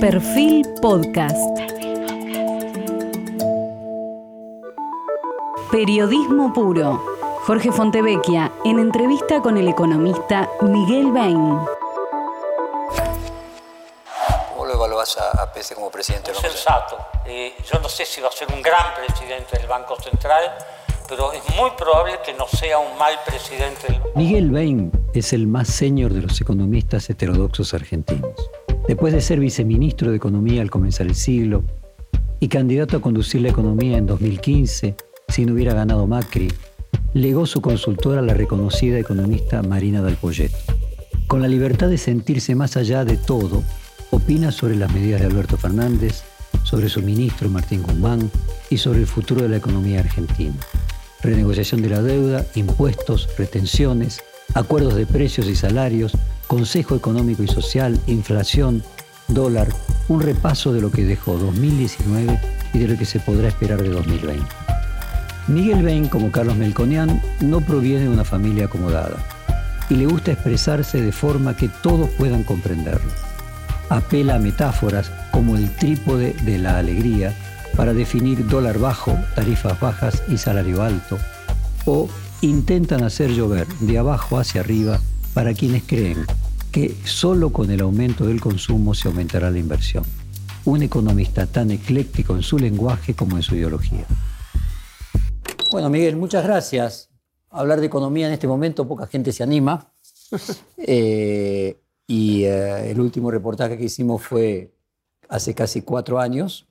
Perfil Podcast. Periodismo puro. Jorge Fontevecchia en entrevista con el economista Miguel Bain. ¿Cómo lo evaluás a, a Pese como presidente? Es sensato. Eh, yo no sé si va a ser un gran presidente del Banco Central, pero es muy probable que no sea un mal presidente del Miguel Bain es el más senior de los economistas heterodoxos argentinos. Después de ser viceministro de Economía al comenzar el siglo y candidato a conducir la economía en 2015, si no hubiera ganado Macri, legó su consultora a la reconocida economista Marina Del Poyet. Con la libertad de sentirse más allá de todo, opina sobre las medidas de Alberto Fernández, sobre su ministro Martín Guzmán y sobre el futuro de la economía argentina. Renegociación de la deuda, impuestos, retenciones, acuerdos de precios y salarios, Consejo Económico y Social, inflación, dólar, un repaso de lo que dejó 2019 y de lo que se podrá esperar de 2020. Miguel Bain, como Carlos Melconian, no proviene de una familia acomodada y le gusta expresarse de forma que todos puedan comprenderlo. Apela a metáforas como el trípode de la alegría para definir dólar bajo, tarifas bajas y salario alto, o intentan hacer llover de abajo hacia arriba para quienes creen que solo con el aumento del consumo se aumentará la inversión. Un economista tan ecléctico en su lenguaje como en su ideología. Bueno, Miguel, muchas gracias. Hablar de economía en este momento, poca gente se anima. Eh, y eh, el último reportaje que hicimos fue hace casi cuatro años.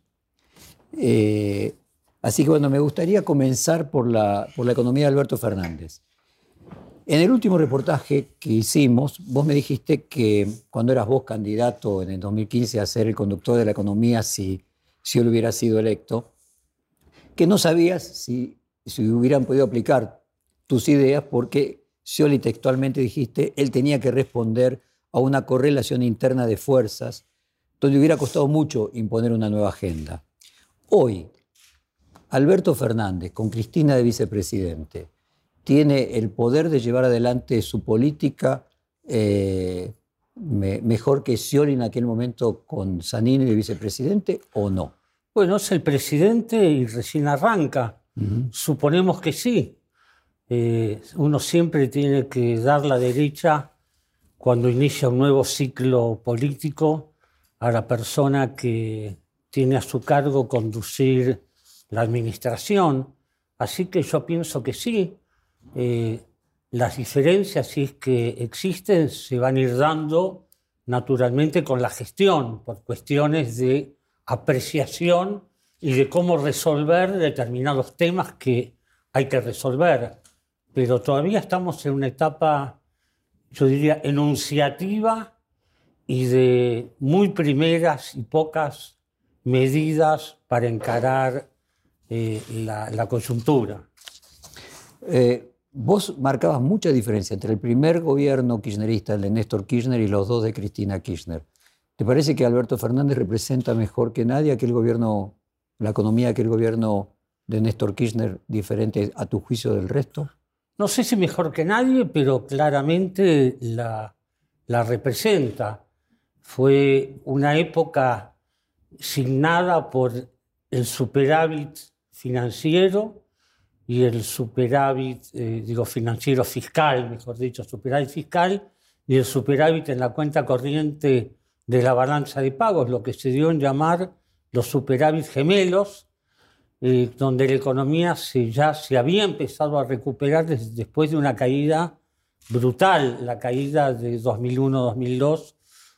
Eh, así que bueno, me gustaría comenzar por la, por la economía de Alberto Fernández. En el último reportaje que hicimos, vos me dijiste que cuando eras vos candidato en el 2015 a ser el conductor de la economía, si, si él hubiera sido electo, que no sabías si, si hubieran podido aplicar tus ideas porque Scioli textualmente dijiste, él tenía que responder a una correlación interna de fuerzas, donde hubiera costado mucho imponer una nueva agenda. Hoy, Alberto Fernández, con Cristina de vicepresidente, tiene el poder de llevar adelante su política eh, me, mejor que Scioli en aquel momento con Zanini de vicepresidente o no? Bueno, es el presidente y recién arranca. Suponemos que sí. Eh, uno siempre tiene que dar la derecha cuando inicia un nuevo ciclo político a la persona que tiene a su cargo conducir la administración. Así que yo pienso que sí. Eh, las diferencias, si que existen, se van a ir dando naturalmente con la gestión, por cuestiones de apreciación y de cómo resolver determinados temas que hay que resolver. Pero todavía estamos en una etapa, yo diría, enunciativa y de muy primeras y pocas medidas para encarar eh, la, la, coyuntura. Eh, Vos marcabas mucha diferencia entre el primer gobierno kirchnerista, el de Néstor Kirchner, y los dos de Cristina Kirchner. ¿Te parece que Alberto Fernández representa mejor que nadie aquel gobierno, la economía, aquel gobierno de Néstor Kirchner diferente a tu juicio del resto? No sé si mejor que nadie, pero claramente la, la representa. Fue una época signada por el superávit financiero, y el superávit, eh, digo, financiero fiscal, mejor dicho, superávit fiscal, y el superávit en la cuenta corriente de la balanza de pagos, lo que se dio en llamar los superávit gemelos, eh, donde la economía se, ya se había empezado a recuperar después de una caída brutal. La caída de 2001-2002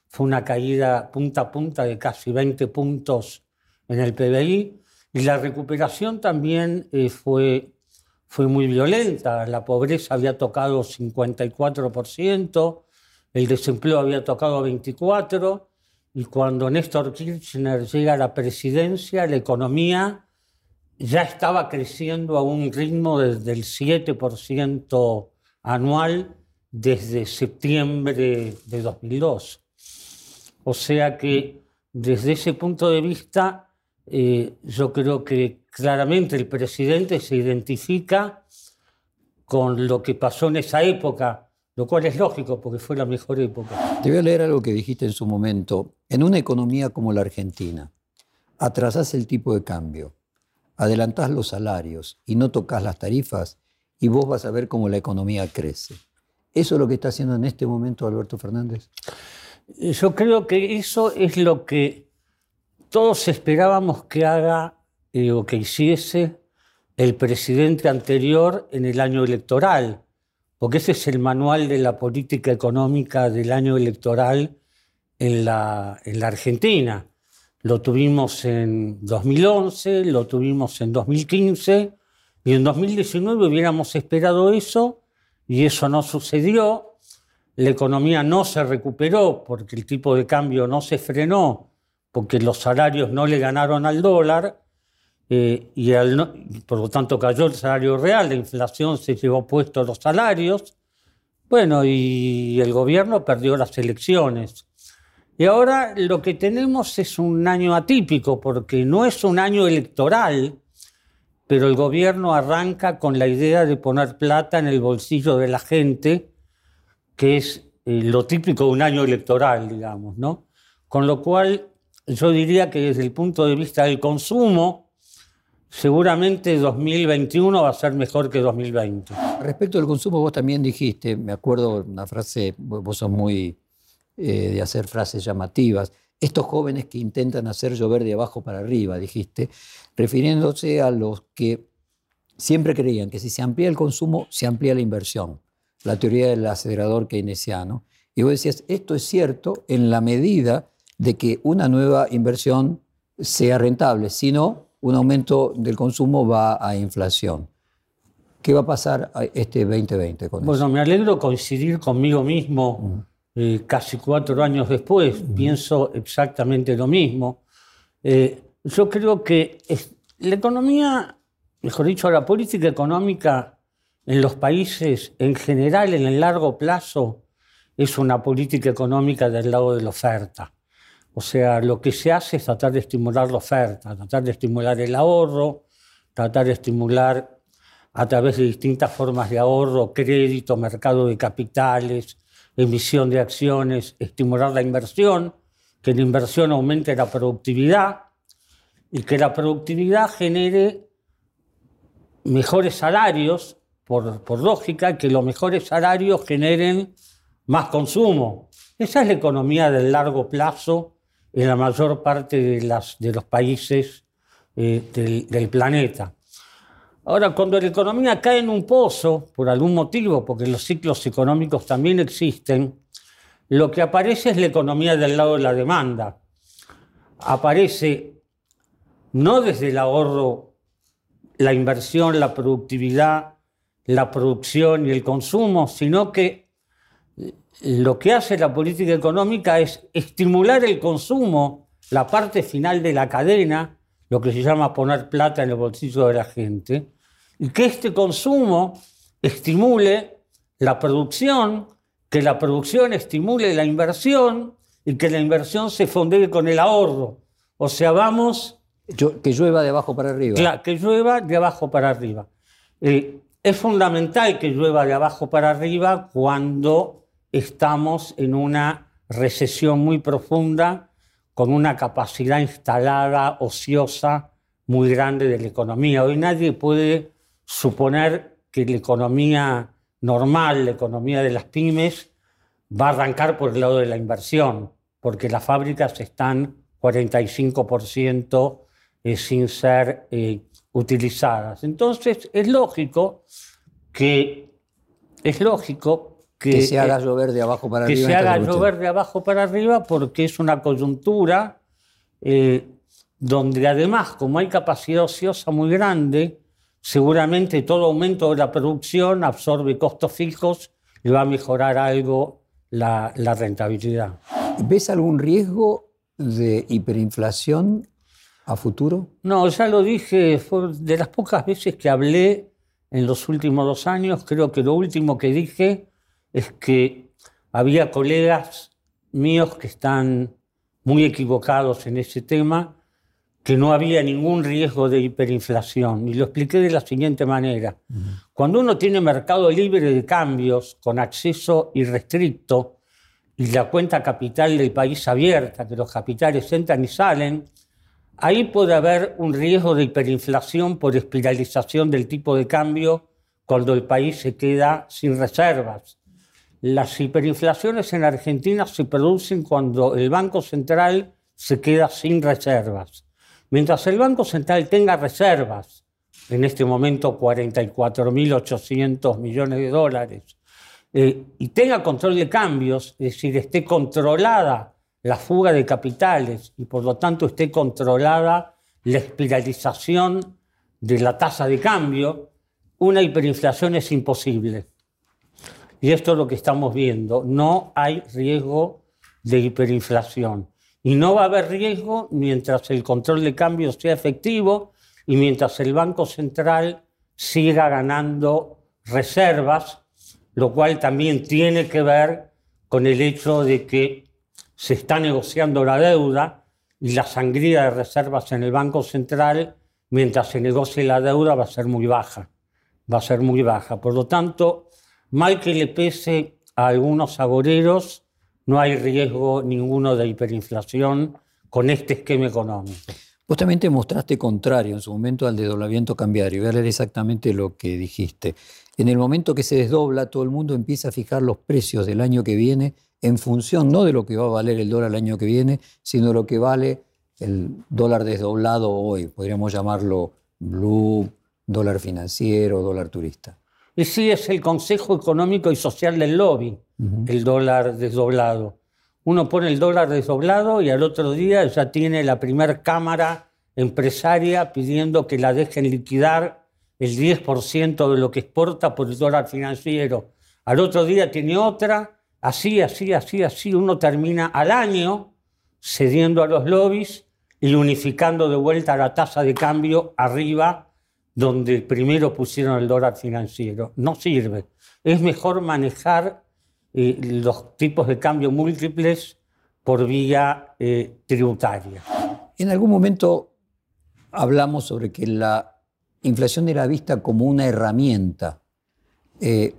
fue una caída punta a punta de casi 20 puntos en el PBI, y la recuperación también eh, fue fue muy violenta. La pobreza había tocado 54%, el desempleo había tocado 24%, y cuando Néstor Kirchner llega a la presidencia, la economía ya estaba creciendo a un ritmo desde el 7% anual desde septiembre de 2002. O sea que desde ese punto de vista, eh, yo creo que claramente el presidente se identifica con lo que pasó en esa época, lo cual es lógico porque fue la mejor época. Te voy a leer algo que dijiste en su momento. En una economía como la Argentina, atrasás el tipo de cambio, adelantás los salarios y no tocas las tarifas y vos vas a ver cómo la economía crece. ¿Eso es lo que está haciendo en este momento Alberto Fernández? Yo creo que eso es lo que todos esperábamos que haga eh, o que hiciese el presidente anterior en el año electoral, porque ese es el manual de la política económica del año electoral en la, en la Argentina. Lo tuvimos en 2011, lo tuvimos en 2015 y en 2019 hubiéramos esperado eso y eso no sucedió. La economía no se recuperó porque el tipo de cambio no se frenó, porque los salarios no le ganaron al dólar eh, y por lo tanto cayó el salario real, la inflación se llevó puesto los salarios. Bueno, y el gobierno perdió las elecciones. Y ahora lo que tenemos es un año atípico, porque no es un año electoral, pero el gobierno arranca con la idea de poner plata en el bolsillo de la gente, que es eh, lo típico de un año electoral, digamos, ¿no? Con lo cual, yo diría que desde el punto de vista del consumo, seguramente 2021 va a ser mejor que 2020. Respecto al consumo, vos también dijiste, me acuerdo una frase, vos sos muy eh, de hacer frases llamativas. Estos jóvenes que intentan hacer llover de abajo para arriba, dijiste, refiriéndose a los que siempre creían que si se amplía el consumo, se amplía la inversión. La teoría del acelerador keynesiano. Y vos decías, esto es cierto en la medida de que una nueva inversión sea rentable, si no, un aumento del consumo va a inflación. ¿Qué va a pasar este 2020 con bueno, me alegro coincidir conmigo mismo eh, casi cuatro años después, pienso exactamente lo mismo. Eh, yo creo que la economía, mejor dicho, la política económica en los países en general, en el largo plazo, es una política económica del lado de la oferta. O sea, lo que se hace es tratar de estimular la oferta, tratar de estimular el ahorro, tratar de estimular a través de distintas formas de ahorro, crédito, mercado de capitales, emisión de acciones, estimular la inversión, que la inversión aumente la productividad y que la productividad genere mejores salarios, por, por lógica, que los mejores salarios generen más consumo. Esa es la economía del largo plazo en la mayor parte de, las, de los países eh, del, del planeta. Ahora, cuando la economía cae en un pozo, por algún motivo, porque los ciclos económicos también existen, lo que aparece es la economía del lado de la demanda. Aparece no desde el ahorro, la inversión, la productividad, la producción y el consumo, sino que lo que hace la política económica es estimular el consumo, la parte final de la cadena, lo que se llama poner plata en el bolsillo de la gente, y que este consumo estimule la producción, que la producción estimule la inversión y que la inversión se fondee con el ahorro. O sea, vamos... que llueva de abajo para arriba. Claro, que llueva de abajo para arriba. Eh, es fundamental que llueva de abajo para arriba cuando estamos en una recesión muy profunda, con una capacidad instalada, ociosa, muy grande de la economía. Hoy nadie puede suponer que la economía normal, la economía de las pymes, va a arrancar por el lado de la inversión, porque las fábricas están 45% eh, sin ser eh, utilizadas. Entonces, es lógico que, es lógico que, se haga llover de abajo para arriba. Que se haga llover de abajo para arriba porque es una coyuntura eh, donde además, como hay capacidad ociosa muy grande, seguramente todo aumento de la producción absorbe costos fijos y va a mejorar algo la, rentabilidad. ¿Ves algún riesgo de hiperinflación a futuro? No, ya lo dije, fue de las pocas veces que hablé en los últimos dos años, creo que lo último que dije es que había colegas míos que están muy equivocados en ese tema, que no había ningún riesgo de hiperinflación. Y lo expliqué de la siguiente manera. Cuando uno tiene mercado libre de cambios con acceso irrestricto y la cuenta capital del país abierta, que los capitales entran y salen, ahí puede haber un riesgo de hiperinflación por espiralización del tipo de cambio cuando el país se queda sin reservas. Las hiperinflaciones en Argentina se producen cuando el Banco Central se queda sin reservas. Mientras el Banco Central tenga reservas, en este momento 44.800 millones de dólares, eh, y tenga control de cambios, es decir, esté controlada la fuga de capitales y por lo tanto esté controlada la espiralización de la tasa de cambio, una hiperinflación es imposible. Y esto es lo que estamos viendo. No hay riesgo de hiperinflación. Y no va a haber riesgo mientras el control de cambio sea efectivo y mientras el Banco Central siga ganando reservas, lo cual también tiene que ver con el hecho de que se está negociando la deuda y la sangría de reservas en el Banco Central, mientras se negocie la deuda, va a ser muy baja. Va a ser muy baja. Por lo tanto, mal que le pese a algunos agoreros, no hay riesgo ninguno de hiperinflación con este esquema económico. Justamente mostraste contrario en su momento al desdoblamiento cambiario. Voy a leer exactamente lo que dijiste. En el momento que se desdobla, todo el mundo empieza a fijar los precios del año que viene en función no de lo que va a valer el dólar el año que viene, sino de lo que vale el dólar desdoblado hoy. Podríamos llamarlo blue, dólar financiero, dólar turista. Y sí, es el Consejo Económico y Social del Lobby el dólar desdoblado. Uno pone el dólar desdoblado y al otro día ya tiene la primera cámara empresaria pidiendo que la dejen liquidar el 10% de lo que exporta por el dólar financiero. Al otro día tiene otra, así, así, así, así. Uno termina al año cediendo a los lobbies y unificando de vuelta la tasa de cambio arriba donde primero pusieron el dólar financiero. No sirve. Es mejor manejar los tipos de cambio múltiples por vía eh, tributaria. En algún momento hablamos sobre que la inflación era vista como una herramienta eh,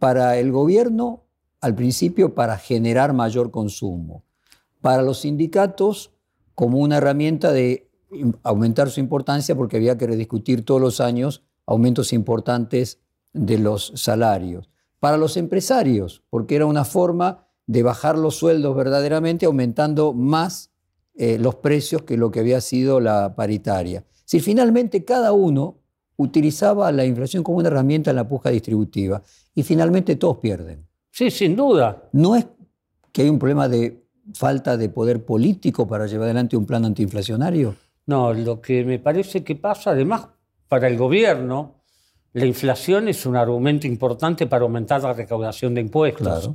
para el gobierno, al principio para generar mayor consumo, para los sindicatos como una herramienta de aumentar su importancia porque había que rediscutir todos los años aumentos importantes de los salarios para los empresarios, porque era una forma de bajar los sueldos verdaderamente, aumentando más eh, los precios que lo que había sido la paritaria. Si finalmente cada uno utilizaba la inflación como una herramienta en la puja distributiva y finalmente todos pierden. Sí, sin duda. ¿No es que hay un problema de falta de poder político para llevar adelante un plan antiinflacionario? No, lo que me parece que pasa, además, para el gobierno, la inflación es un argumento importante para aumentar la recaudación de impuestos.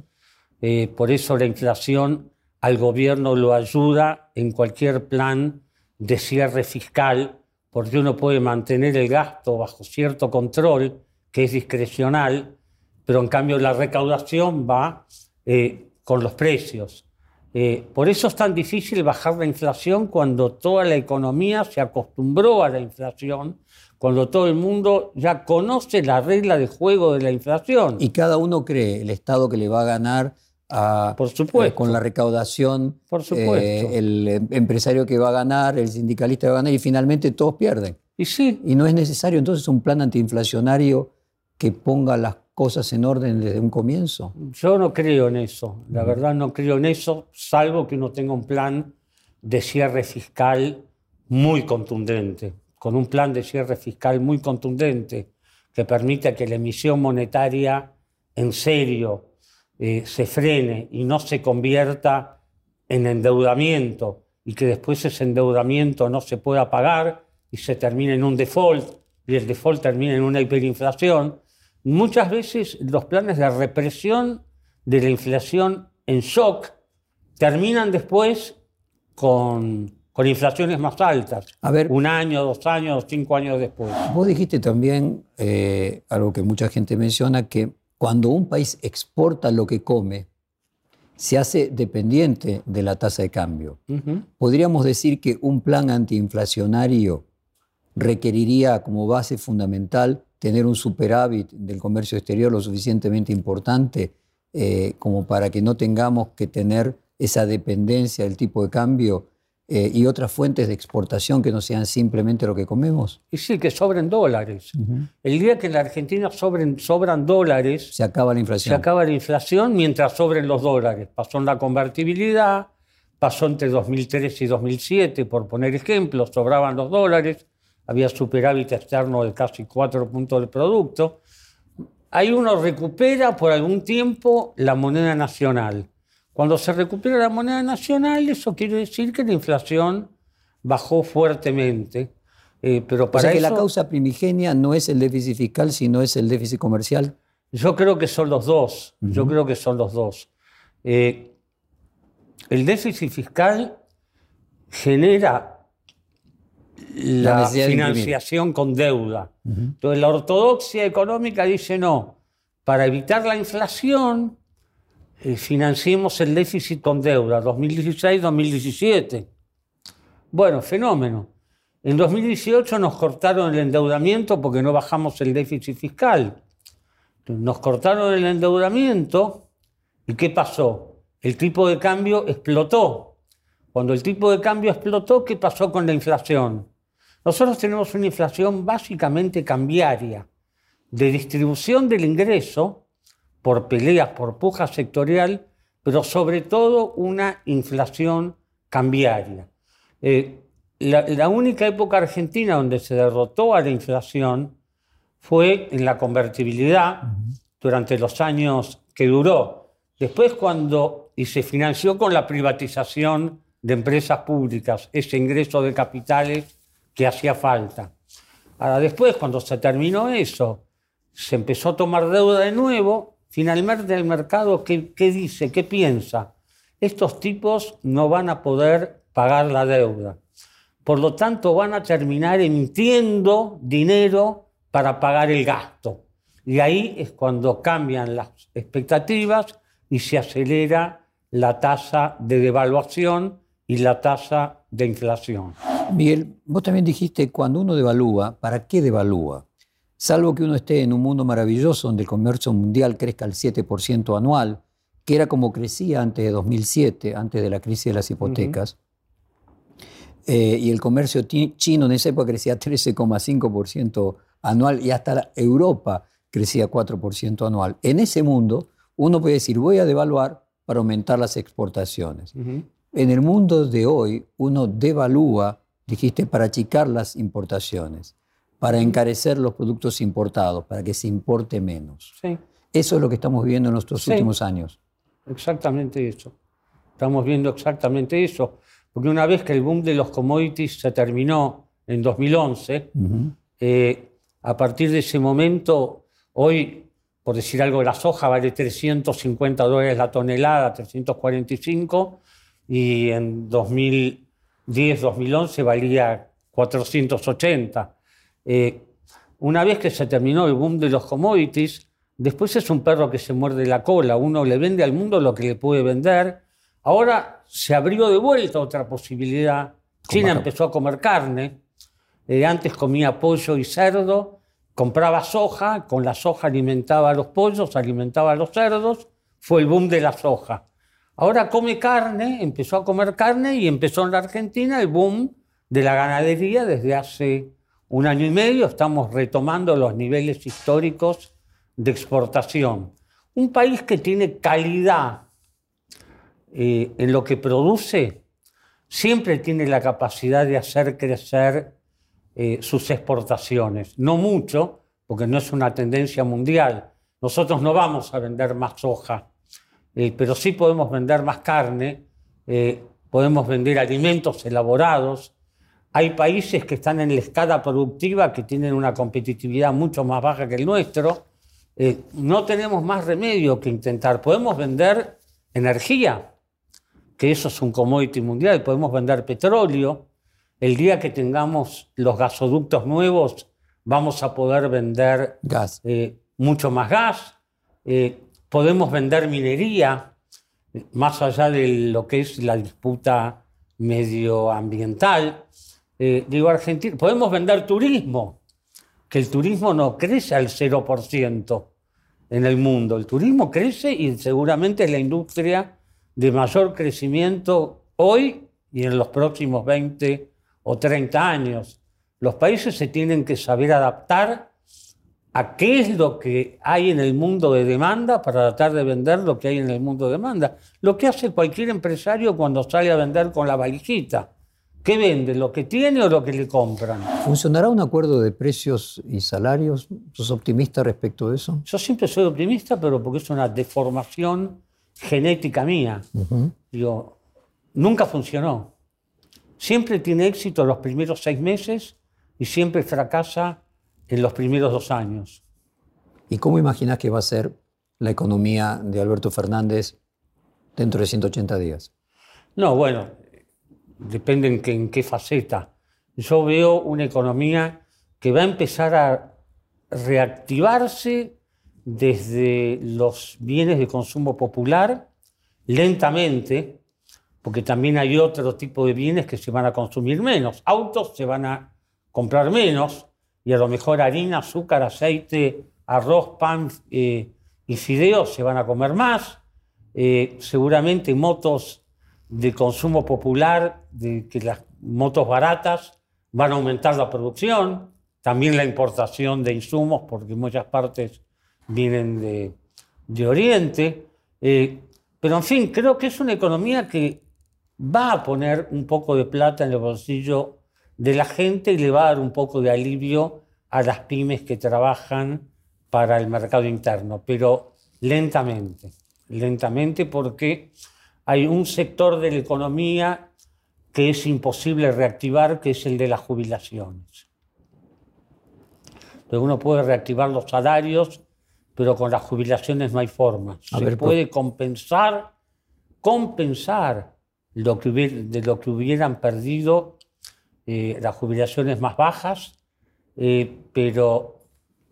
Eh, por eso la inflación al gobierno lo ayuda en cualquier plan de cierre fiscal, porque uno puede mantener el gasto bajo cierto control, que es discrecional, pero en cambio la recaudación va eh, con los precios. Eh, por eso es tan difícil bajar la inflación cuando toda la economía se acostumbró a la inflación cuando todo el mundo ya conoce la regla de juego de la inflación. Y cada uno cree el Estado que le va a ganar a, Por supuesto. Eh, con la recaudación, Por supuesto. Eh, el em, empresario que va a ganar, el sindicalista que va a ganar, y finalmente todos pierden. Y sí. Y no es necesario entonces un plan antiinflacionario que ponga las cosas en orden desde un comienzo. Yo no creo en eso, la verdad no creo en eso, salvo que uno tenga un plan de cierre fiscal muy contundente con un plan de cierre fiscal muy contundente que permita que la emisión monetaria en serio eh, se frene y no se convierta en endeudamiento y que después ese endeudamiento no se pueda pagar y se termine en un default y el default termine en una hiperinflación, muchas veces los planes de represión de la inflación en shock terminan después con con inflaciones más altas. A ver, un año, dos años, cinco años después. Vos dijiste también eh, algo que mucha gente menciona, que cuando un país exporta lo que come, se hace dependiente de la tasa de cambio. Podríamos decir que un plan antiinflacionario requeriría como base fundamental tener un superávit del comercio exterior lo suficientemente importante eh, como para que no tengamos que tener esa dependencia del tipo de cambio eh, y otras fuentes de exportación que no sean simplemente lo que comemos? Y sí, que sobren dólares. El día que en la Argentina sobren, sobran dólares... Se acaba la inflación. Se acaba la inflación mientras sobren los dólares. Pasó en la convertibilidad, pasó entre 2003 y 2007, por poner ejemplos, sobraban los dólares, había superávit externo de casi 4 puntos del producto. Ahí uno recupera por algún tiempo la moneda nacional. Cuando se recupera la moneda nacional, eso quiere decir que la inflación bajó fuertemente. Eh, pero para o sea que la causa primigenia no es el déficit fiscal, sino es el déficit comercial. Yo creo que son los dos. Yo creo que son los dos. Eh, el déficit fiscal genera la, financiación con deuda. Entonces la ortodoxia económica dice no, para evitar la inflación eh, financiemos el déficit con deuda 2016-2017. Bueno, fenómeno. En 2018 nos cortaron el endeudamiento porque no bajamos el déficit fiscal. Nos cortaron el endeudamiento y ¿qué pasó? El tipo de cambio explotó. Cuando el tipo de cambio explotó, ¿qué pasó con la inflación? Nosotros tenemos una inflación básicamente cambiaria, de distribución del ingreso por peleas, por puja sectorial, pero sobre todo una inflación cambiaria. Eh, la, única época argentina donde se derrotó a la inflación fue en la convertibilidad durante los años que duró. Después cuando, y se financió con la privatización de empresas públicas, ese ingreso de capitales que hacía falta. Ahora después, cuando se terminó eso, se empezó a tomar deuda de nuevo Finalmente el mercado, ¿qué, dice? ¿Qué piensa? Estos tipos no van a poder pagar la deuda. Por lo tanto, van a terminar emitiendo dinero para pagar el gasto. Y ahí es cuando cambian las expectativas y se acelera la tasa de devaluación y la tasa de inflación. Miguel, vos también dijiste, cuando uno devalúa, ¿para qué devalúa? salvo que uno esté en un mundo maravilloso donde el comercio mundial crezca al 7% anual, que era como crecía antes de 2007, antes de la crisis de las hipotecas, eh, y el comercio chino en esa época crecía 13,5% anual y hasta Europa crecía 4% anual. En ese mundo, uno puede decir, voy a devaluar para aumentar las exportaciones. En el mundo de hoy, uno devalúa, dijiste, para achicar las importaciones para encarecer los productos importados, para que se importe menos. Sí. Eso es lo que estamos viendo en nuestros últimos años. Exactamente eso. Estamos viendo exactamente eso. Porque una vez que el boom de los commodities se terminó en 2011, eh, a partir de ese momento, hoy, por decir algo, la soja vale 350 dólares la tonelada, 345, y en 2010-2011 valía 480. Eh, una vez que se terminó el boom de los commodities, después es un perro que se muerde la cola. Uno le vende al mundo lo que le puede vender. Ahora se abrió de vuelta otra posibilidad. China empezó a comer carne. Eh, antes comía pollo y cerdo. Compraba soja. Con la soja alimentaba a los pollos, alimentaba a los cerdos. Fue el boom de la soja. Ahora come carne, empezó a comer carne y empezó en la Argentina el boom de la ganadería desde hace un año y medio estamos retomando los niveles históricos de exportación. Un país que tiene calidad eh, en lo que produce, siempre tiene la capacidad de hacer crecer eh, sus exportaciones. No mucho, porque no es una tendencia mundial. Nosotros no vamos a vender más soja, eh, pero sí podemos vender más carne, podemos vender alimentos elaborados, hay países que están en la escala productiva que tienen una competitividad mucho más baja que el nuestro. Eh, no tenemos más remedio que intentar. Podemos vender energía, que eso es un commodity mundial, podemos vender petróleo. El día que tengamos los gasoductos nuevos, vamos a poder vender gas. Eh, mucho más gas. Eh, podemos vender minería. más allá de lo que es la disputa medioambiental. Eh, digo, Argentina, podemos vender turismo, que el turismo no crece al 0% en el mundo. El turismo crece y seguramente es la industria de mayor crecimiento hoy y en los próximos 20 o 30 años. Los países se tienen que saber adaptar a qué es lo que hay en el mundo de demanda para tratar de vender lo que hay en el mundo de demanda. Lo que hace cualquier empresario cuando sale a vender con la valijita. ¿Qué vende? ¿Lo que tiene o lo que le compran? ¿Funcionará un acuerdo de precios y salarios? ¿Sos optimista respecto de eso? Yo siempre soy optimista, pero porque es una deformación genética mía. Digo, nunca funcionó. Siempre tiene éxito los primeros seis meses y siempre fracasa en los primeros dos años. ¿Y cómo imaginas que va a ser la economía de Alberto Fernández dentro de 180 días? No, bueno, depende en qué, en qué faceta. Yo veo una economía que va a empezar a reactivarse desde los bienes de consumo popular lentamente, porque también hay otro tipo de bienes que se van a consumir menos. Autos se van a comprar menos, y a lo mejor harina, azúcar, aceite, arroz, pan eh, y fideos se van a comer más. Eh, seguramente motos de consumo popular, de que las motos baratas van a aumentar la producción, también la importación de insumos, porque muchas partes vienen de, de Oriente. Eh, pero en fin, creo que es una economía que va a poner un poco de plata en el bolsillo de la gente y le va a dar un poco de alivio a las pymes que trabajan para el mercado interno, pero lentamente, lentamente porque hay un sector de la economía que es imposible reactivar, que es el de las jubilaciones. Entonces uno puede reactivar los salarios, pero con las jubilaciones no hay forma. Se puede compensar, compensar lo que de lo que hubieran perdido eh, las jubilaciones más bajas, eh, pero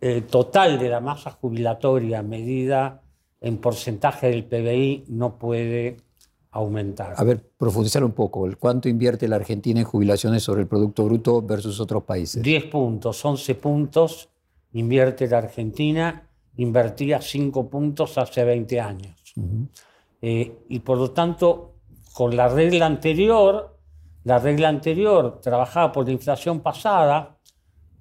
el total de la masa jubilatoria medida en porcentaje del PBI no puede aumentar. A ver, profundizar un poco. ¿Cuánto invierte la Argentina en jubilaciones sobre el Producto Bruto versus otros países? 10 puntos, 11 puntos invierte la Argentina, invertía 5 puntos hace 20 años. Eh, y por lo tanto, con la regla anterior, la regla anterior trabajaba por la inflación pasada,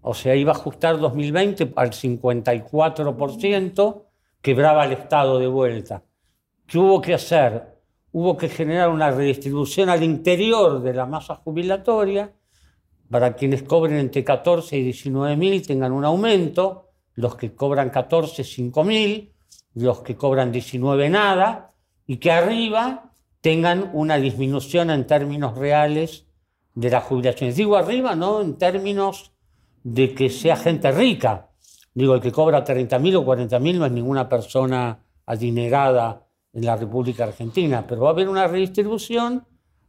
o sea, iba a ajustar 2020 al 54%, quebraba el Estado de vuelta. ¿Qué hubo que hacer? Hubo que generar una redistribución al interior de la masa jubilatoria para quienes cobren entre 14 y 19 mil tengan un aumento, los que cobran 14, 5 mil, los que cobran 19 nada, y que arriba tengan una disminución en términos reales de las jubilaciones. Digo arriba, no en términos de que sea gente rica. Digo, el que cobra 30.000 o 40.000 no es ninguna persona adinerada en la República Argentina, pero va a haber una redistribución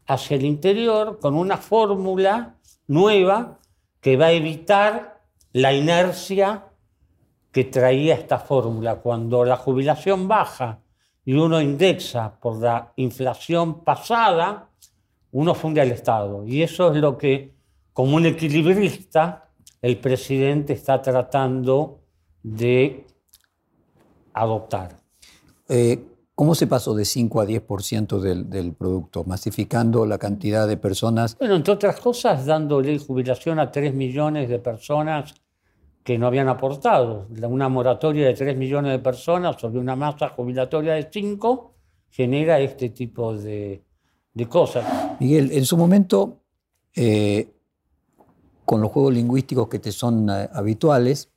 hacia el interior con una fórmula nueva que va a evitar la inercia que traía esta fórmula. Cuando la jubilación baja y uno indexa por la inflación pasada, uno funde al Estado. Y eso es lo que, como un equilibrista, el presidente está tratando de adoptar. Eh, ¿Cómo se pasó de 5 a 10% del, del producto, masificando la cantidad de personas? Bueno, entre otras cosas, dándole jubilación a 3 millones de personas que no habían aportado. Una moratoria de 3 millones de personas sobre una masa jubilatoria de 5 genera este tipo de, de cosas. Miguel, en su momento, eh, con los juegos lingüísticos que te son eh, habituales,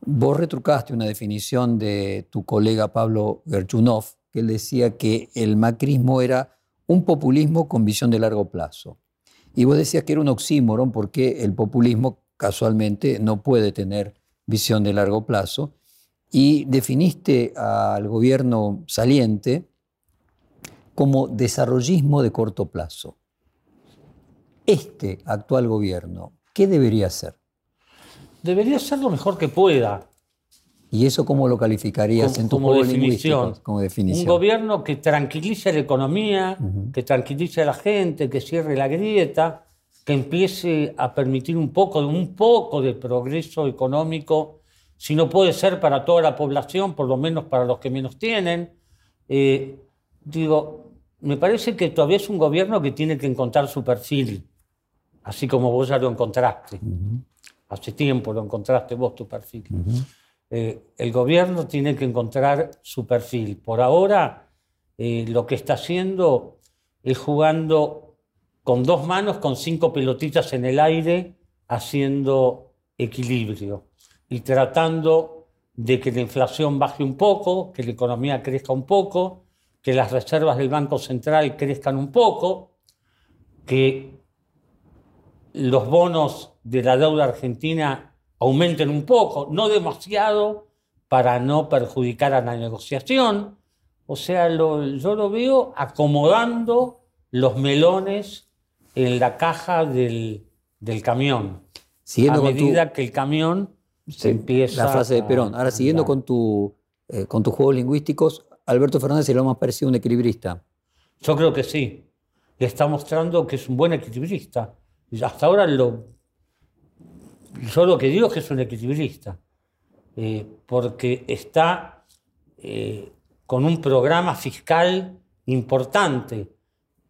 vos retrucaste una definición de tu colega Pablo Gerchunov, que él decía que el macrismo era un populismo con visión de largo plazo. Y vos decías que era un oxímoron porque el populismo casualmente no puede tener visión de largo plazo, y definiste al gobierno saliente como desarrollismo de corto plazo. Este actual gobierno, ¿qué debería hacer? Debería hacer lo mejor que pueda. ¿Y eso cómo lo calificarías como, en tu como definición. Como definición. Un gobierno que tranquilice la economía, que tranquilice a la gente, que cierre la grieta, que empiece a permitir un poco, un poco de progreso económico, si no puede ser para toda la población, por lo menos para los que menos tienen. Eh, digo, me parece que todavía es un gobierno que tiene que encontrar su perfil, así como vos ya lo encontraste. Hace tiempo lo encontraste vos tu perfil. Eh, el gobierno tiene que encontrar su perfil. Por ahora, eh, lo que está haciendo es jugando con dos manos, con cinco pelotitas en el aire, haciendo equilibrio y tratando de que la inflación baje un poco, que la economía crezca un poco, que las reservas del Banco Central crezcan un poco, que los bonos de la deuda argentina aumenten un poco, no demasiado para no perjudicar a la negociación. O sea, yo lo veo acomodando los melones en la caja del, del camión. Siguiendo a con tu- medida que el camión se empieza La frase de Perón. Ahora, siguiendo con, tu, eh, con tus juegos lingüísticos, Alberto Fernández es lo más parecido a un equilibrista. Yo creo que sí. Le está mostrando que es un buen equilibrista. Hasta ahora lo, yo lo que digo es que es un equilibrista. Eh, porque está eh, con un programa fiscal importante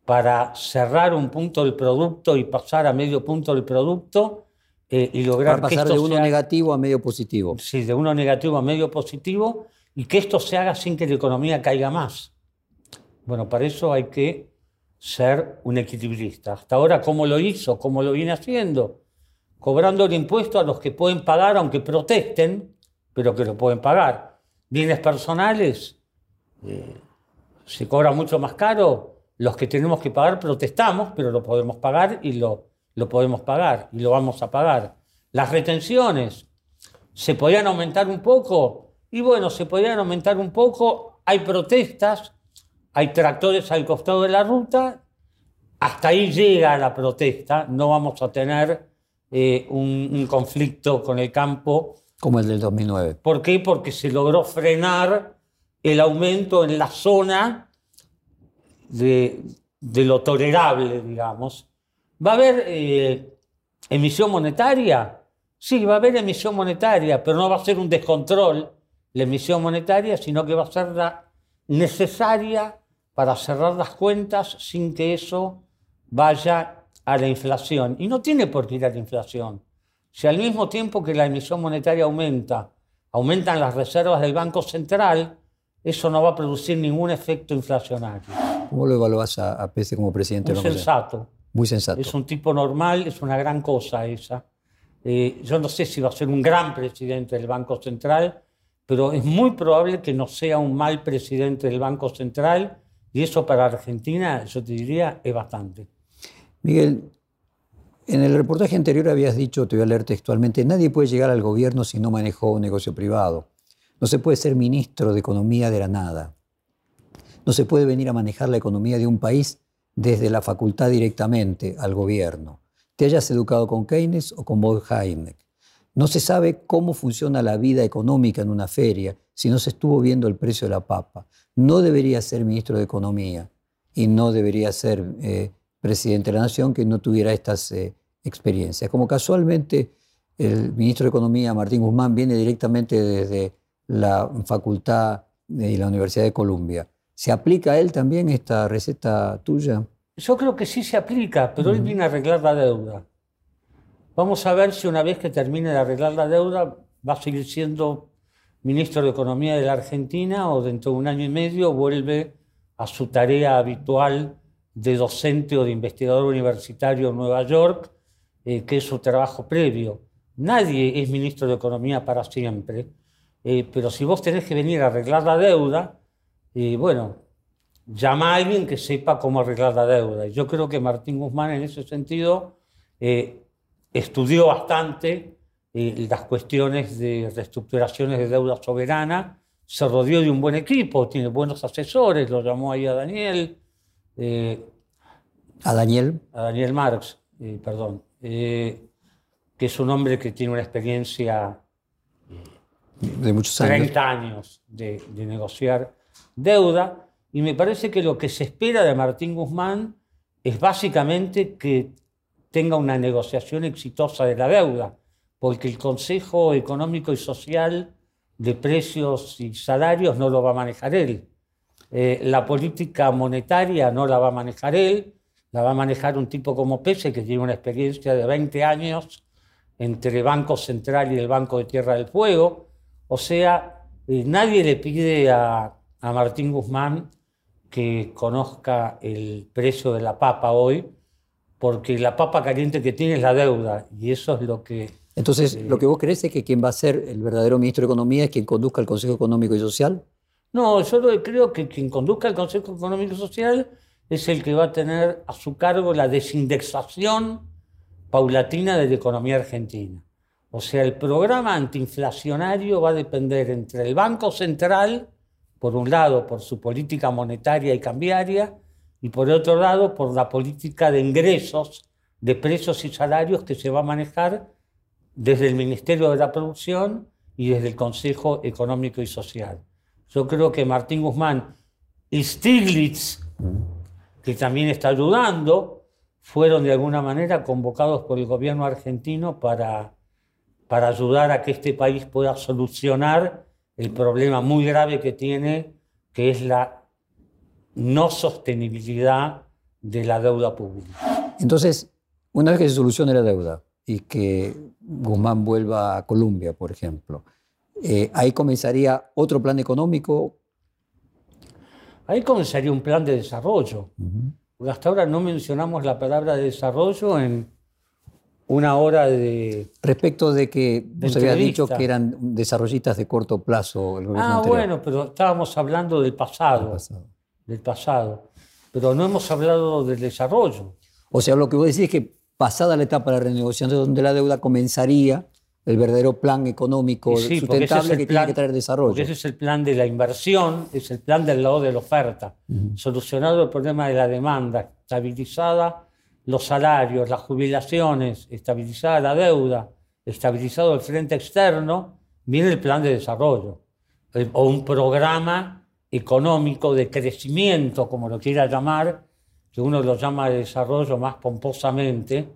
para cerrar un punto del producto y pasar a medio punto del producto eh, y lograr Para que pasar esto de uno sea- negativo a medio positivo. sí, de uno negativo a medio positivo y que esto se haga sin que la economía caiga más. Bueno, para eso hay que ser un equilibrista. Hasta ahora, ¿cómo lo hizo? ¿Cómo lo viene haciendo? Cobrando el impuesto a los que pueden pagar, aunque protesten, pero que lo pueden pagar. Bienes personales, eh, se cobra mucho más caro. Los que tenemos que pagar protestamos, pero lo podemos pagar y lo, lo podemos pagar y lo vamos a pagar. Las retenciones, ¿Se podían aumentar un poco? Y bueno, se podían aumentar un poco. Hay protestas, hay tractores al costado de la ruta. Hasta ahí llega la protesta. No vamos a tener eh, un, un conflicto con el campo. Como el del 2009. ¿Por qué? Porque se logró frenar el aumento en la zona de, lo tolerable, digamos. ¿Va a haber eh, emisión monetaria? Sí, va a haber emisión monetaria, pero no va a ser un descontrol la emisión monetaria, sino que va a ser la necesaria para cerrar las cuentas sin que eso vaya a la inflación. Y no tiene por qué ir a la inflación. Si al mismo tiempo que la emisión monetaria aumenta, aumentan las reservas del Banco Central, eso no va a producir ningún efecto inflacionario. ¿Cómo lo evaluás a, a como presidente Central? sensato. Muy sensato. Es un tipo normal, es una gran cosa esa. Eh, yo no sé si va a ser un gran presidente del Banco Central, pero es muy probable que no sea un mal presidente del Banco Central y eso para Argentina, yo te diría, es bastante. Miguel, en el reportaje anterior habías dicho, te voy a leer textualmente, nadie puede llegar al gobierno si no manejó un negocio privado. No se puede ser ministro de Economía de la nada. No se puede venir a manejar la economía de un país desde la facultad directamente al gobierno. Te hayas educado con Keynes o con Bob Heineck. No se sabe cómo funciona la vida económica en una feria si no se estuvo viendo el precio de la papa. No debería ser ministro de Economía y no debería ser eh, presidente de la Nación que no tuviera estas eh, experiencias. Como casualmente el ministro de Economía, Martín Guzmán, viene directamente desde la facultad y la Universidad de Columbia. ¿Se aplica a él también esta receta tuya? Yo creo que sí se aplica, pero él viene a arreglar la deuda. Vamos a ver si una vez que termine de arreglar la deuda va a seguir siendo ministro de Economía de la Argentina o dentro de un año y medio vuelve a su tarea habitual de docente o de investigador universitario en Nueva York, eh, que es su trabajo previo. Nadie es ministro de Economía para siempre, eh, pero si vos tenés que venir a arreglar la deuda, eh, bueno, llama a alguien que sepa cómo arreglar la deuda. Y yo creo que Martín Guzmán en ese sentido eh, estudió bastante eh, las cuestiones de reestructuraciones de deuda soberana, se rodeó de un buen equipo, tiene buenos asesores, lo llamó ahí a Daniel, eh, A Daniel, a Daniel Marx, eh, perdón, que es un hombre que tiene una experiencia de muchos años. 30 años de, de negociar deuda. Y me parece que lo que se espera de Martín Guzmán es básicamente que tenga una negociación exitosa de la deuda, porque el Consejo Económico y Social de Precios y Salarios no lo va a manejar él. Eh, la política monetaria no la va a manejar él, la va a manejar un tipo como Pese, que tiene una experiencia de 20 años entre el Banco Central y el Banco de Tierra del Fuego. O sea, eh, nadie le pide a, a Martín Guzmán que conozca el precio de la papa hoy, porque la papa caliente que tiene es la deuda, y eso es lo que... Entonces, lo que vos crees es que quien va a ser el verdadero ministro de Economía es quien conduzca el Consejo Económico y Social. No, yo creo que quien conduzca el Consejo Económico y Social es el que va a tener a su cargo la desindexación paulatina de la economía argentina. O sea, el programa antiinflacionario va a depender entre el Banco Central, por un lado, por su política monetaria y cambiaria, y por otro lado, por la política de ingresos, de precios y salarios que se va a manejar desde el Ministerio de la Producción y desde el Consejo Económico y Social. Yo creo que Martín Guzmán y Stiglitz, que también está ayudando, fueron de alguna manera convocados por el gobierno argentino para, para ayudar a que este país pueda solucionar el problema muy grave que tiene, que es la no sostenibilidad de la deuda pública. Entonces, una vez que se solucione la deuda y que Guzmán vuelva a Colombia, por ejemplo, eh, ahí comenzaría otro plan económico. Ahí comenzaría un plan de desarrollo. Hasta ahora no mencionamos la palabra desarrollo en una hora de... Respecto de que vos habías dicho que eran desarrollistas de corto plazo el gobierno Ah, anterior. bueno, pero estábamos hablando del pasado, pasado. del pasado. Pero no hemos hablado del desarrollo. O sea, lo que vos decís es que pasada la etapa de la renegociación de la deuda comenzaría el verdadero plan económico sí, sustentable es que el tiene plan- que traer desarrollo. Porque ese es el plan de la inversión, es el plan del lado de la oferta. Solucionado el problema de la demanda, estabilizada los salarios, las jubilaciones, estabilizada la deuda, estabilizado el frente externo, viene el plan de desarrollo. El- o un programa económico de crecimiento, como lo quiera llamar, que uno lo llama de desarrollo más pomposamente,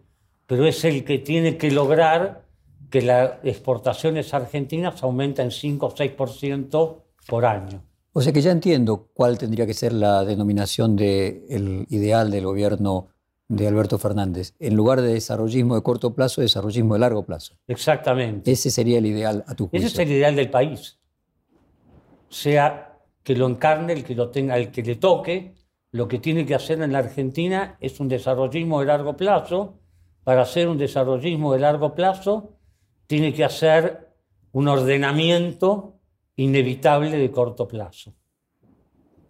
pero es el que tiene que lograr que las exportaciones argentinas aumenten 5 o 6% por año. O sea que ya entiendo cuál tendría que ser la denominación del ideal del gobierno de Alberto Fernández. En lugar de desarrollismo de corto plazo, desarrollismo de largo plazo. Exactamente. Ese sería el ideal a tu juicio. Ese es el ideal del país. Sea que lo encarne el que lo tenga, el que le toque, lo que tiene que hacer en la Argentina es un desarrollismo de largo plazo. Para hacer un desarrollismo de largo plazo, tiene que hacer un ordenamiento inevitable de corto plazo.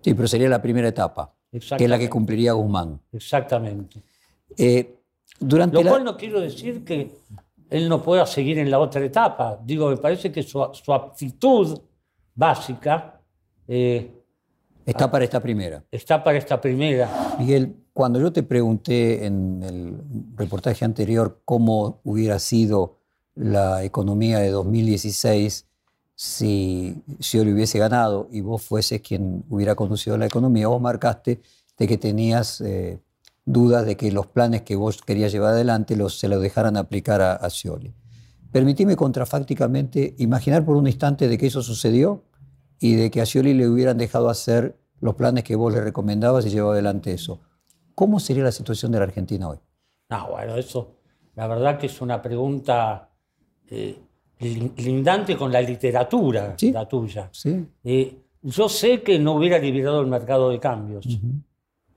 Sí, pero sería la primera etapa, que es la que cumpliría Guzmán. Exactamente. Eh, durante Lo la- cual no quiero decir que él no pueda seguir en la otra etapa. Digo, me parece que su, su aptitud básica eh, está para esta primera. está para esta primera. Miguel, cuando yo te pregunté en el reportaje anterior cómo hubiera sido la economía de 2016 si, si yo le hubiese ganado y vos fueses quien hubiera conducido la economía, vos marcaste de que tenías eh, dudas de que los planes que vos querías llevar adelante los, se los dejaran aplicar a, a Scioli. Permitime contrafácticamente imaginar por un instante de que eso sucedió y de que a Scioli le hubieran dejado hacer los planes que vos le recomendabas y llevaba adelante eso. ¿Cómo sería la situación de la Argentina hoy? No, bueno, eso, la verdad que es una pregunta eh, lin- lindante con la literatura, Sí. la tuya. ¿Sí? Eh, yo sé que no hubiera liberado el mercado de cambios.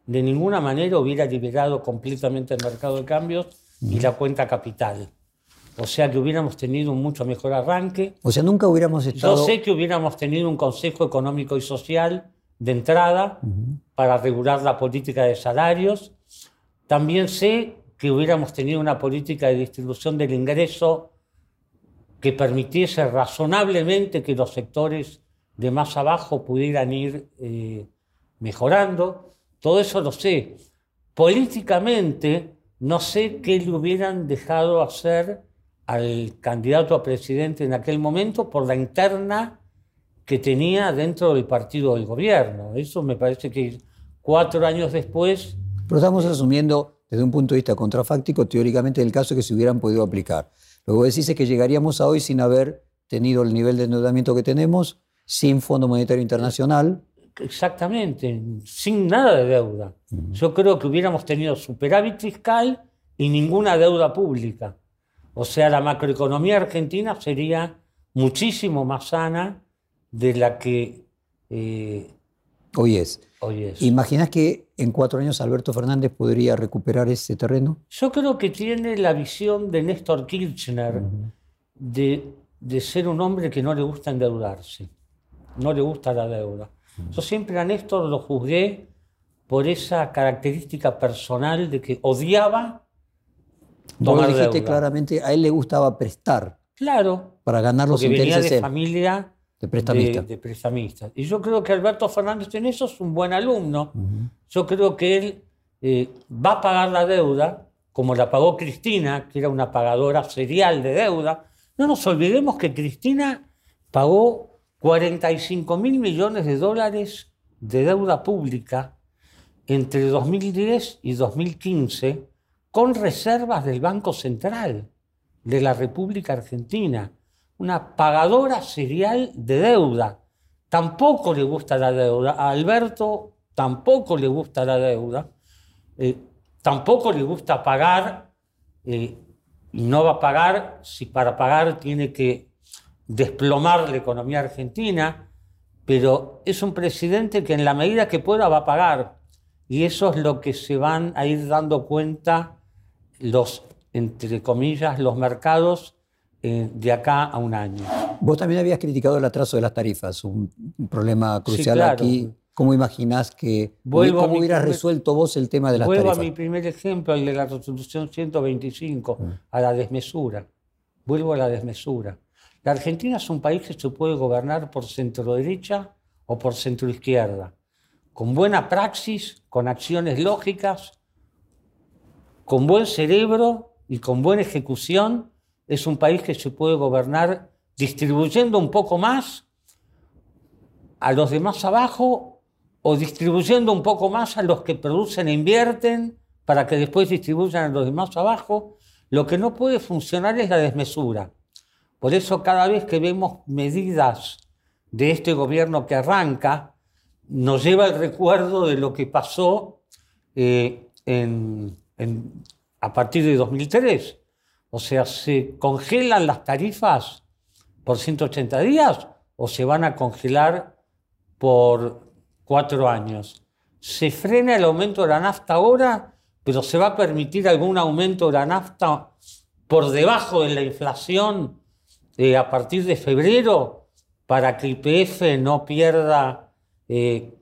De ninguna manera hubiera liberado completamente el mercado de cambios y la cuenta capital. O sea que hubiéramos tenido un mucho mejor arranque. O sea, nunca hubiéramos Yo estado... sé que hubiéramos tenido un Consejo Económico y Social de entrada para regular la política de salarios. También sé que hubiéramos tenido una política de distribución del ingreso que permitiese razonablemente que los sectores de más abajo pudieran ir eh, mejorando. Todo eso lo sé. Políticamente, no sé qué le hubieran dejado hacer al candidato a presidente en aquel momento por la interna que tenía dentro del partido del gobierno. Eso me parece que cuatro años después... Pero estamos asumiendo desde un punto de vista contrafáctico, teóricamente, el caso que se hubieran podido aplicar. Que decís que llegaríamos a hoy sin haber tenido el nivel de endeudamiento que tenemos, sin Fondo Monetario Internacional. Exactamente, sin nada de deuda. Yo creo que hubiéramos tenido superávit fiscal y ninguna deuda pública. O sea, la macroeconomía argentina sería muchísimo más sana de la que eh, hoy es. Hoy es. ¿Imaginas que en cuatro años Alberto Fernández podría recuperar ese terreno? Yo creo que tiene la visión de Néstor Kirchner de, de, ser un hombre que no le gusta endeudarse, no le gusta la deuda. Yo siempre a Néstor lo juzgué por esa característica personal de que odiaba tomar Vos dijiste claramente, a él le gustaba prestar. Claro. Para ganar los porque intereses. Venía de familia de prestamista. De, prestamista. Y yo creo que Alberto Fernández en eso es un buen alumno. Yo creo que él eh, va a pagar la deuda, como la pagó Cristina, que era una pagadora serial de deuda. No nos olvidemos que Cristina pagó 45 mil millones de dólares de deuda pública entre 2010 y 2015 con reservas del Banco Central de la República Argentina una pagadora serial de deuda. Tampoco le gusta la deuda. A Alberto tampoco le gusta la deuda. Eh, tampoco le gusta pagar eh, y no va a pagar si para pagar tiene que desplomar la economía argentina, pero es un presidente que en la medida que pueda va a pagar. Y eso es lo que se van a ir dando cuenta los, entre comillas, los mercados eh, de acá a un año. Vos también habías criticado el atraso de las tarifas, un, problema crucial aquí. ¿Cómo imaginás que, Vuelvo cómo hubieras resuelto vos el tema de las tarifas? Vuelvo a mi primer ejemplo, el de la resolución 125, mm. a la desmesura. Vuelvo a la desmesura. La Argentina es un país que se puede gobernar por centro derecha o por centro izquierda, con buena praxis, con acciones lógicas, con buen cerebro y con buena ejecución es un país que se puede gobernar distribuyendo un poco más a los demás abajo o distribuyendo un poco más a los que producen e invierten para que después distribuyan a los demás abajo. Lo que no puede funcionar es la desmesura. Por eso cada vez que vemos medidas de este gobierno que arranca, nos lleva el recuerdo de lo que pasó eh, a partir de 2003 o sea, ¿se congelan las tarifas por 180 días o se van a congelar por cuatro años? ¿Se frena el aumento de la nafta ahora, pero se va a permitir algún aumento de la nafta por debajo de la inflación eh, a partir de febrero para que IPF no pierda eh,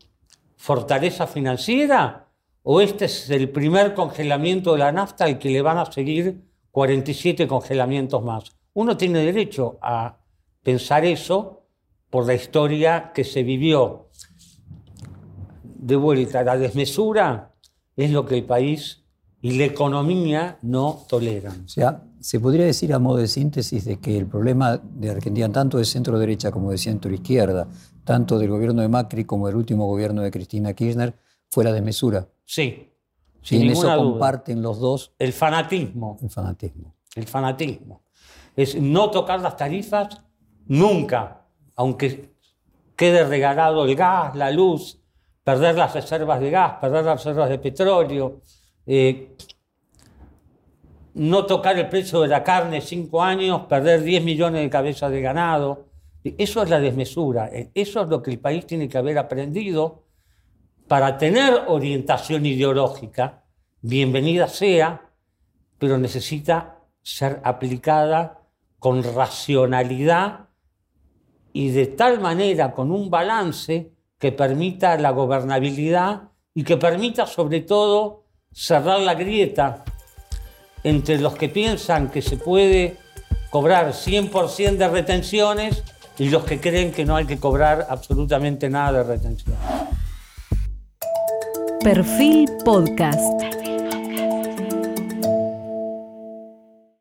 fortaleza financiera? ¿O este es el primer congelamiento de la nafta al que le van a seguir 47 congelamientos más. Uno tiene derecho a pensar eso por la historia que se vivió. De vuelta, la desmesura es lo que el país y la economía no toleran. O sea, se podría decir a modo de síntesis de que el problema de Argentina, tanto de centro derecha como de centro izquierda, tanto del gobierno de Macri como del último gobierno de Cristina Kirchner, fue la desmesura. Sí, y en eso comparten los dos. El fanatismo. El fanatismo. El fanatismo. Es no tocar las tarifas nunca, aunque quede regalado el gas, la luz, perder las reservas de gas, perder las reservas de petróleo, eh, no tocar el precio de la carne cinco años, perder 10 millones de cabezas de ganado. Eso es la desmesura. Eh, eso es lo que el país tiene que haber aprendido para tener orientación ideológica, bienvenida sea, pero necesita ser aplicada con racionalidad y de tal manera, con un balance que permita la gobernabilidad y que permita sobre todo cerrar la grieta entre los que piensan que se puede cobrar 100% de retenciones y los que creen que no hay que cobrar absolutamente nada de retenciones. Perfil Podcast.